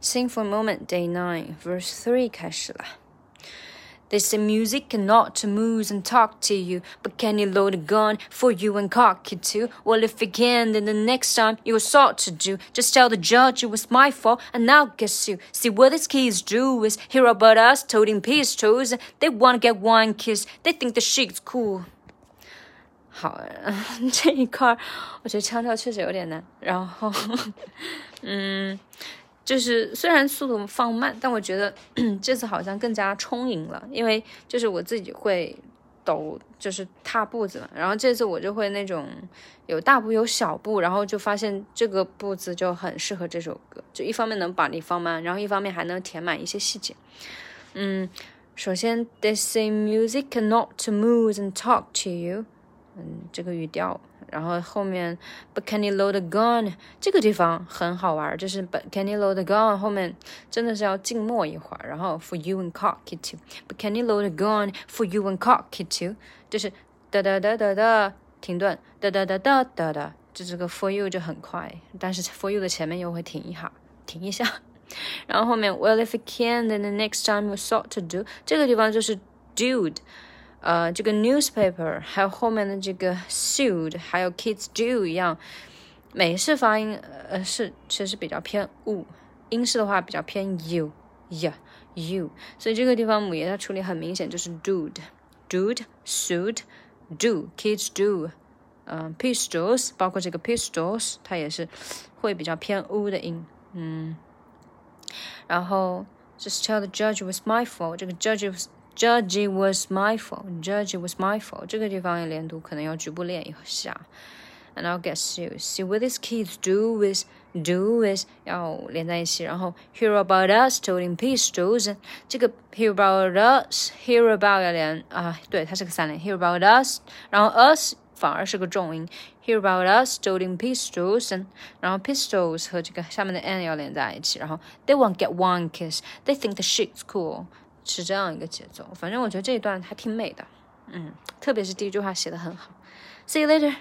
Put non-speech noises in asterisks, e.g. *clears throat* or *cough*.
Sing for a moment, day nine, verse three 开始了。They say music cannot to move and talk to you, but can you load a gun for you and cock it too? Well, if you can, then the next time you assault to do, just tell the judge it was my fault, and I'll guess you. See what these kids do is hear about us toting pistols, and they wanna get one kiss. They think the shit's cool. 好，这一块儿我觉得腔调确实有点难。然后，嗯， *laughs* 就是虽然速度放慢，但我觉得 *clears throat* 这次好像更加充盈了，因为就是我自己会抖，就是踏步子嘛。然后这次我就会那种有大步有小步，然后就发现这个步子就很适合这首歌，就一方面能把你放慢，然后一方面还能填满一些细节。嗯，首先，They say music cannot to move and talk to you，嗯，这个语调。然后后面，But can you load a gun？这个地方很好玩，就是 But can you load a gun？后面真的是要静默一会儿。然后 For you and cock it too，But can you load a gun？For you and cock it too，就是哒哒哒哒哒停顿，哒哒哒哒哒哒，就这个 For you 就很快，但是 For you 的前面又会停一下，停一下。然后后面 Well if you can，then the next time you sought to do，这个地方就是 dude。呃，这个 newspaper 还有后面的这个 sued，还有 kids do 一样，美式发音呃是其实比较偏 u，英式的话比较偏 u yeah you，所以这个地方母爷它处理很明显就是 dude dude sued do kids do，嗯 pistols 包括这个 pistols 它也是会比较偏 u 的音，嗯，然后 just tell the judge was my fault，这个 judge was Judge it was my fault. Judge it was my fault. 这个地方也连读，可能要局部练一下。And I'll get you. See what these kids do is do is 要连在一起，然后 hear about us toting pistols。这个 hear about us hear about 要连啊，对，它是个三连。Hear about us，然后 us 反而是个重音。Hear about us toting pistols，然后 pistols 和这个下面的 n 要连在一起，然后 they won't get one kiss. They think the shit's cool. 是这样一个节奏，反正我觉得这一段还挺美的，嗯，特别是第一句话写的很好。See you later.